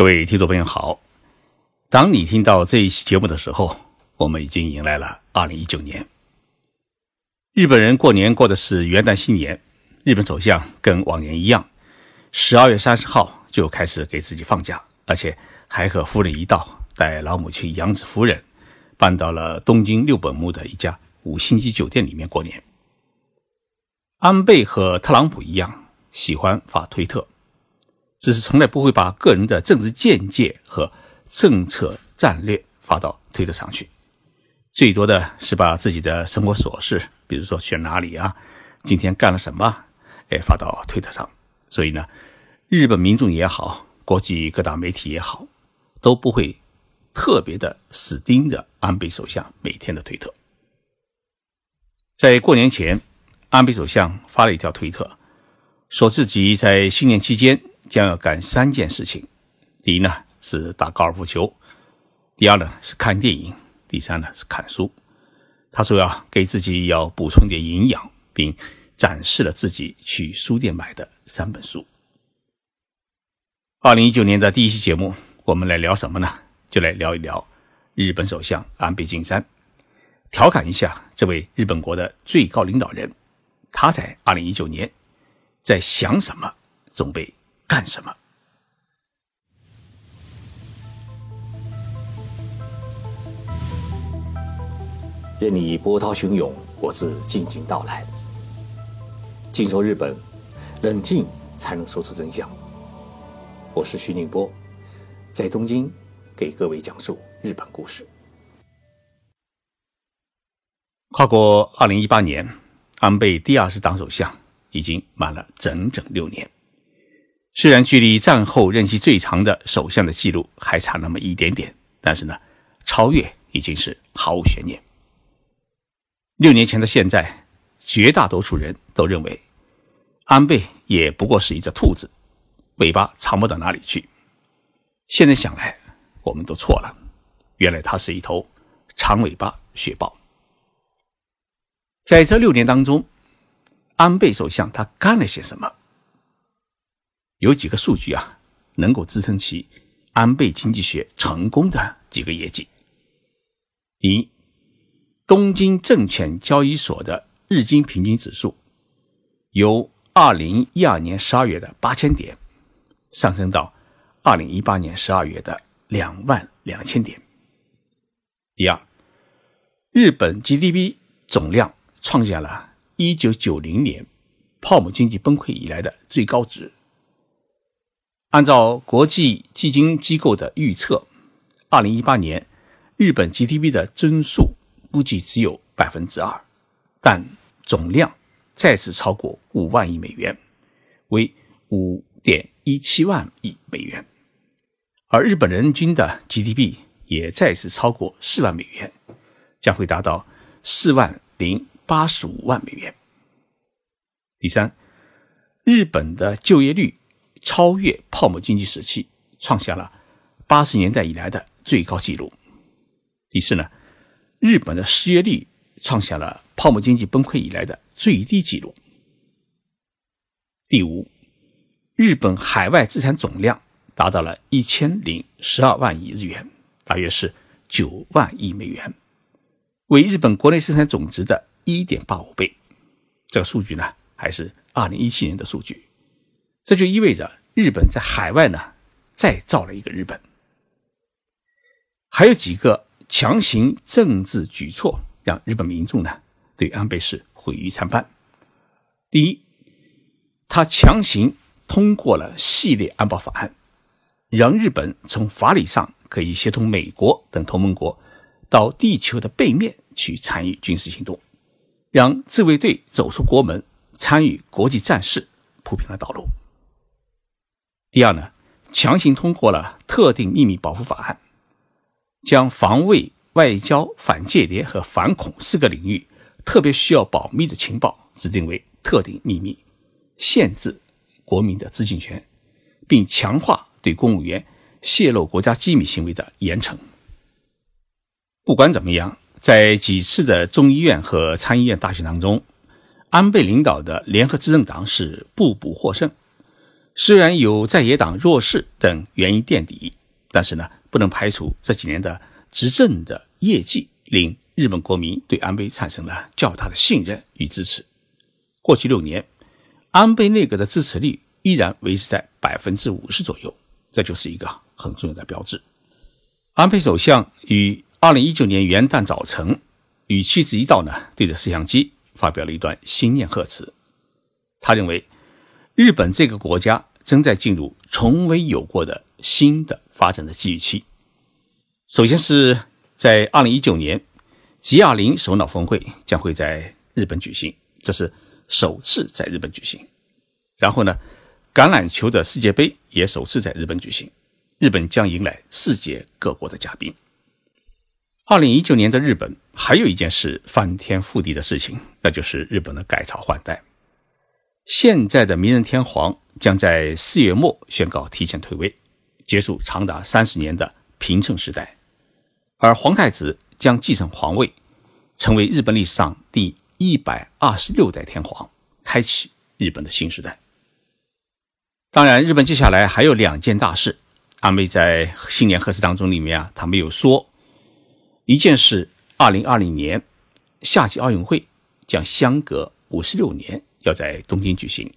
各位听众朋友好，当你听到这一期节目的时候，我们已经迎来了二零一九年。日本人过年过的是元旦新年，日本首相跟往年一样，十二月三十号就开始给自己放假，而且还和夫人一道带老母亲杨子夫人搬到了东京六本木的一家五星级酒店里面过年。安倍和特朗普一样，喜欢发推特。只是从来不会把个人的政治见解和政策战略发到推特上去，最多的是把自己的生活琐事，比如说去哪里啊，今天干了什么，哎，发到推特上。所以呢，日本民众也好，国际各大媒体也好，都不会特别的死盯着安倍首相每天的推特。在过年前，安倍首相发了一条推特，说自己在新年期间。将要干三件事情：第一呢是打高尔夫球，第二呢是看电影，第三呢是看书。他说要给自己要补充点营养，并展示了自己去书店买的三本书。二零一九年的第一期节目，我们来聊什么呢？就来聊一聊日本首相安倍晋三，调侃一下这位日本国的最高领导人，他在二零一九年在想什么，准备。干什么？任你波涛汹涌，我自静静到来。静说日本，冷静才能说出真相。我是徐宁波，在东京给各位讲述日本故事。跨过二零一八年，安倍第二次当首相已经满了整整六年。虽然距离战后任期最长的首相的记录还差那么一点点，但是呢，超越已经是毫无悬念。六年前的现在，绝大多数人都认为，安倍也不过是一只兔子，尾巴长不到哪里去。现在想来，我们都错了，原来他是一头长尾巴雪豹。在这六年当中，安倍首相他干了些什么？有几个数据啊，能够支撑起安倍经济学成功的几个业绩。第一，东京证券交易所的日经平均指数由二零一二年十二月的八千点上升到二零一八年十二月的两万两千点。第二，日本 GDP 总量创下了一九九零年泡沫经济崩溃以来的最高值。按照国际基金机构的预测，二零一八年日本 GDP 的增速估计只有百分之二，但总量再次超过五万亿美元，为五点一七万亿美元，而日本人均的 GDP 也再次超过四万美元，将会达到四万零八十五万美元。第三，日本的就业率。超越泡沫经济时期，创下了八十年代以来的最高纪录。第四呢，日本的失业率创下了泡沫经济崩溃以来的最低纪录。第五，日本海外资产总量达到了一千零十二万亿日元，大约是九万亿美元，为日本国内生产总值的一点八五倍。这个数据呢，还是二零一七年的数据。这就意味着日本在海外呢再造了一个日本。还有几个强行政治举措，让日本民众呢对安倍是毁誉参半。第一，他强行通过了系列安保法案，让日本从法理上可以协同美国等同盟国到地球的背面去参与军事行动，让自卫队走出国门参与国际战事铺平了道路。第二呢，强行通过了特定秘密保护法案，将防卫、外交、反间谍和反恐四个领域特别需要保密的情报指定为特定秘密，限制国民的知情权，并强化对公务员泄露国家机密行为的严惩。不管怎么样，在几次的众议院和参议院大选当中，安倍领导的联合执政党是步步获胜。虽然有在野党弱势等原因垫底，但是呢，不能排除这几年的执政的业绩令日本国民对安倍产生了较大的信任与支持。过去六年，安倍内阁的支持率依然维持在百分之五十左右，这就是一个很重要的标志。安倍首相于二零一九年元旦早晨与妻子一道呢，对着摄像机发表了一段新年贺词。他认为，日本这个国家正在进入从未有过的新的发展的机遇期。首先是在二零一九年，G20 首脑峰会将会在日本举行，这是首次在日本举行。然后呢，橄榄球的世界杯也首次在日本举行，日本将迎来世界各国的嘉宾。二零一九年的日本还有一件事翻天覆地的事情，那就是日本的改朝换代。现在的明仁天皇将在四月末宣告提前退位，结束长达三十年的平成时代，而皇太子将继承皇位，成为日本历史上第一百二十六代天皇，开启日本的新时代。当然，日本接下来还有两件大事。安倍在新年贺词当中里面啊，他没有说一件是二零二零年夏季奥运会将相隔五十六年。要在东京举行，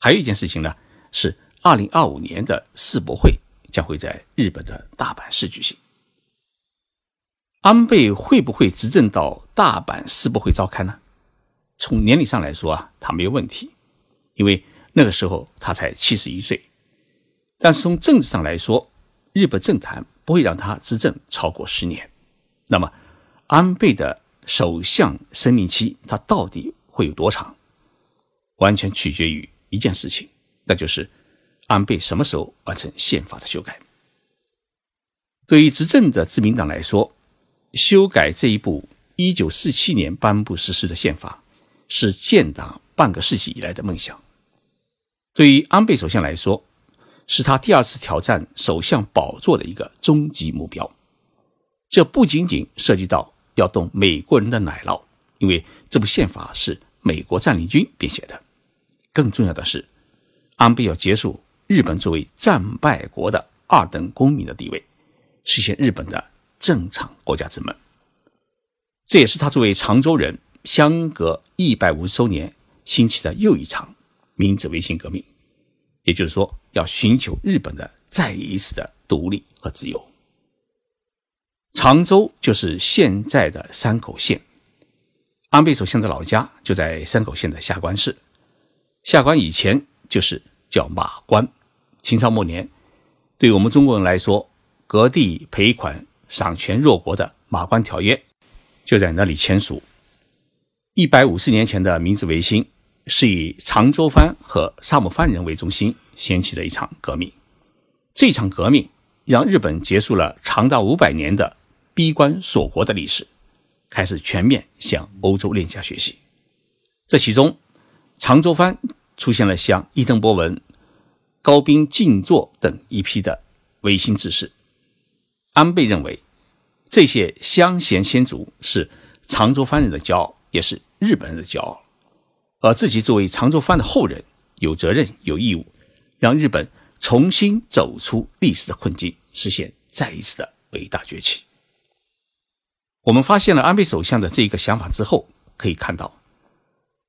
还有一件事情呢，是二零二五年的世博会将会在日本的大阪市举行。安倍会不会执政到大阪世博会召开呢？从年龄上来说啊，他没有问题，因为那个时候他才七十一岁。但是从政治上来说，日本政坛不会让他执政超过十年。那么，安倍的首相生命期他到底会有多长？完全取决于一件事情，那就是安倍什么时候完成宪法的修改。对于执政的自民党来说，修改这一部一九四七年颁布实施的宪法，是建党半个世纪以来的梦想。对于安倍首相来说，是他第二次挑战首相宝座的一个终极目标。这不仅仅涉及到要动美国人的奶酪，因为这部宪法是美国占领军编写的。更重要的是，安倍要结束日本作为战败国的二等公民的地位，实现日本的正常国家之门。这也是他作为常州人，相隔一百五十周年兴起的又一场明治维新革命。也就是说，要寻求日本的再一次的独立和自由。常州就是现在的山口县，安倍首相的老家就在山口县的下关市。下关以前就是叫马关，清朝末年，对我们中国人来说，割地赔款、赏权弱国的马关条约就在那里签署。一百五十年前的明治维新是以长州藩和萨摩藩人为中心掀起的一场革命。这场革命让日本结束了长达五百年的闭关锁国的历史，开始全面向欧洲列强学习。这其中，长州藩。出现了像伊藤博文、高滨静坐等一批的维新志士。安倍认为，这些乡贤先祖是长州藩人的骄傲，也是日本人的骄傲。而自己作为长州藩的后人，有责任、有义务，让日本重新走出历史的困境，实现再一次的伟大崛起。我们发现了安倍首相的这一个想法之后，可以看到。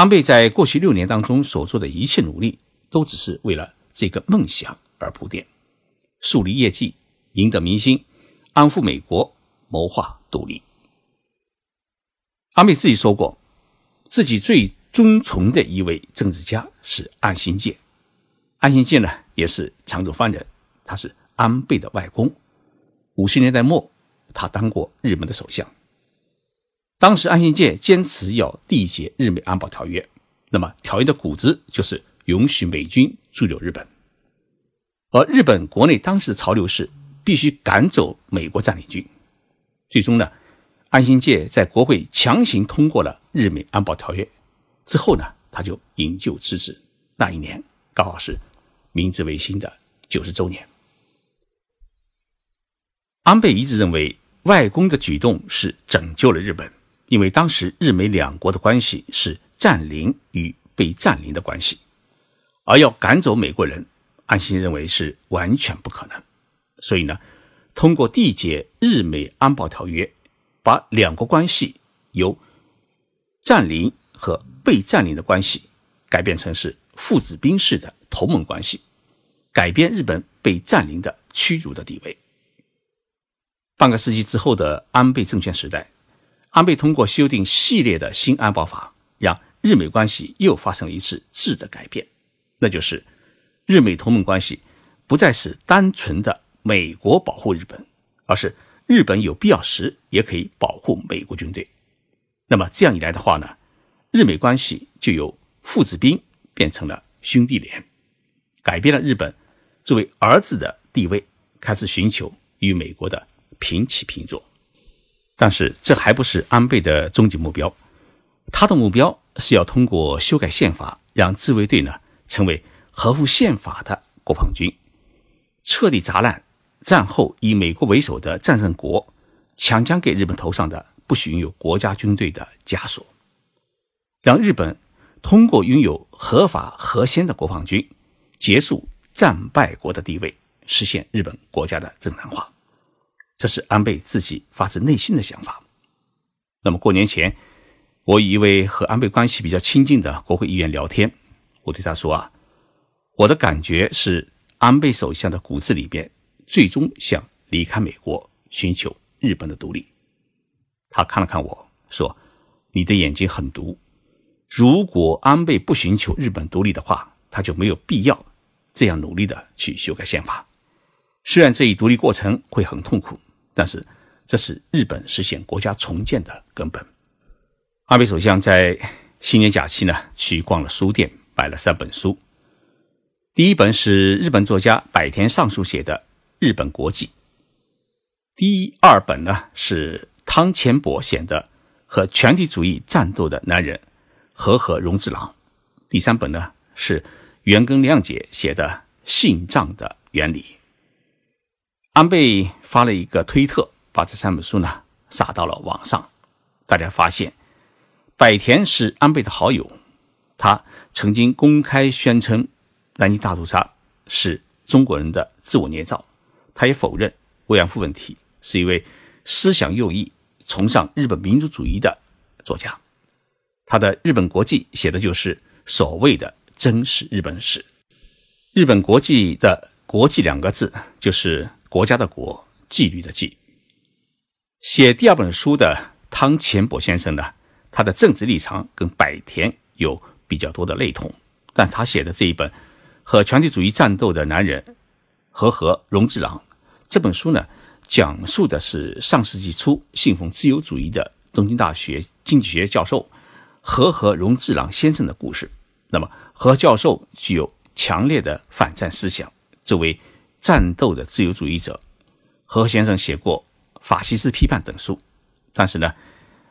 安倍在过去六年当中所做的一切努力，都只是为了这个梦想而铺垫，树立业绩，赢得民心，安抚美国，谋划独立。安倍自己说过，自己最尊崇的一位政治家是安信介。安信介呢，也是长州藩人，他是安倍的外公。五十年代末，他当过日本的首相。当时安信介坚持要缔结日美安保条约，那么条约的骨子就是允许美军驻留日本，而日本国内当时的潮流是必须赶走美国占领军。最终呢，安信介在国会强行通过了日美安保条约之后呢，他就引咎辞职。那一年刚好是明治维新的九十周年。安倍一直认为外公的举动是拯救了日本。因为当时日美两国的关系是占领与被占领的关系，而要赶走美国人，安心认为是完全不可能。所以呢，通过缔结日美安保条约，把两国关系由占领和被占领的关系改变成是父子兵式的同盟关系，改变日本被占领的屈辱的地位。半个世纪之后的安倍政权时代，安倍通过修订系列的新安保法，让日美关系又发生了一次质的改变，那就是日美同盟关系不再是单纯的美国保护日本，而是日本有必要时也可以保护美国军队。那么这样一来的话呢，日美关系就由父子兵变成了兄弟连，改变了日本作为儿子的地位，开始寻求与美国的。平起平坐，但是这还不是安倍的终极目标。他的目标是要通过修改宪法，让自卫队呢成为合乎宪法的国防军，彻底砸烂战后以美国为首的战胜国强加给日本头上的不许拥有国家军队的枷锁，让日本通过拥有合法合宪的国防军，结束战败国的地位，实现日本国家的正常化。这是安倍自己发自内心的想法。那么过年前，我与一位和安倍关系比较亲近的国会议员聊天，我对他说：“啊，我的感觉是，安倍首相的骨子里边，最终想离开美国，寻求日本的独立。”他看了看我说：“你的眼睛很毒。如果安倍不寻求日本独立的话，他就没有必要这样努力的去修改宪法。虽然这一独立过程会很痛苦。”但是，这是日本实现国家重建的根本。安倍首相在新年假期呢，去逛了书店，买了三本书。第一本是日本作家百田尚树写的《日本国际》，第二本呢是汤浅博写的《和全体主义战斗的男人和和荣治郎》，第三本呢是原根亮介写的《信藏的原理》。安倍发了一个推特，把这三本书呢撒到了网上。大家发现，百田是安倍的好友，他曾经公开宣称南京大屠杀是中国人的自我捏造。他也否认慰安妇问题是一位思想右翼、崇尚日本民族主义的作家。他的《日本国际》写的就是所谓的真实日本史。《日本国际》的“国际”两个字就是。国家的国，纪律的纪。写第二本书的汤浅博先生呢，他的政治立场跟百田有比较多的类同，但他写的这一本和全体主义战斗的男人和和荣治郎这本书呢，讲述的是上世纪初信奉自由主义的东京大学经济学教授和和荣治郎先生的故事。那么，和教授具有强烈的反战思想，作为。战斗的自由主义者，何先生写过《法西斯批判》等书，但是呢，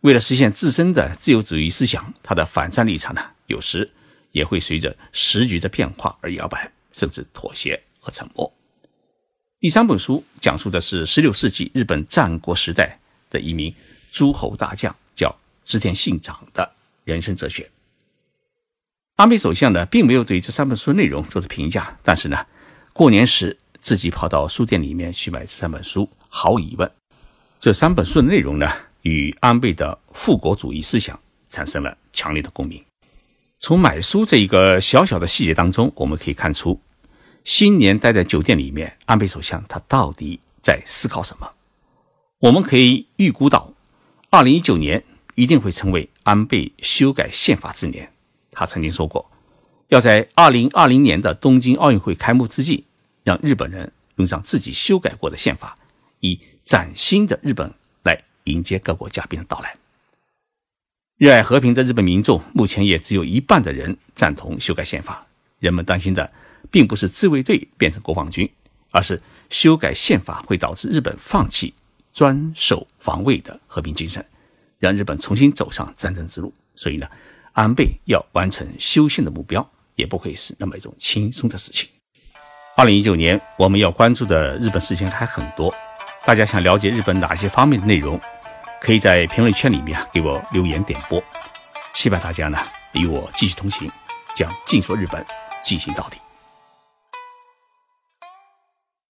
为了实现自身的自由主义思想，他的反战立场呢，有时也会随着时局的变化而摇摆，甚至妥协和沉默。第三本书讲述的是16世纪日本战国时代的一名诸侯大将，叫织田信长的人生哲学。安倍首相呢，并没有对这三本书的内容做出评价，但是呢，过年时。自己跑到书店里面去买这三本书，毫无疑问，这三本书的内容呢，与安倍的复国主义思想产生了强烈的共鸣。从买书这一个小小的细节当中，我们可以看出，新年待在酒店里面，安倍首相他到底在思考什么？我们可以预估到，二零一九年一定会成为安倍修改宪法之年。他曾经说过，要在二零二零年的东京奥运会开幕之际。让日本人用上自己修改过的宪法，以崭新的日本来迎接各国嘉宾的到来。热爱和平的日本民众目前也只有一半的人赞同修改宪法。人们担心的并不是自卫队变成国防军，而是修改宪法会导致日本放弃专守防卫的和平精神，让日本重新走上战争之路。所以呢，安倍要完成修宪的目标，也不会是那么一种轻松的事情。二零一九年，我们要关注的日本事情还很多。大家想了解日本哪些方面的内容，可以在评论圈里面给我留言点播。期盼大家呢与我继续同行，将尽说日本进行到底。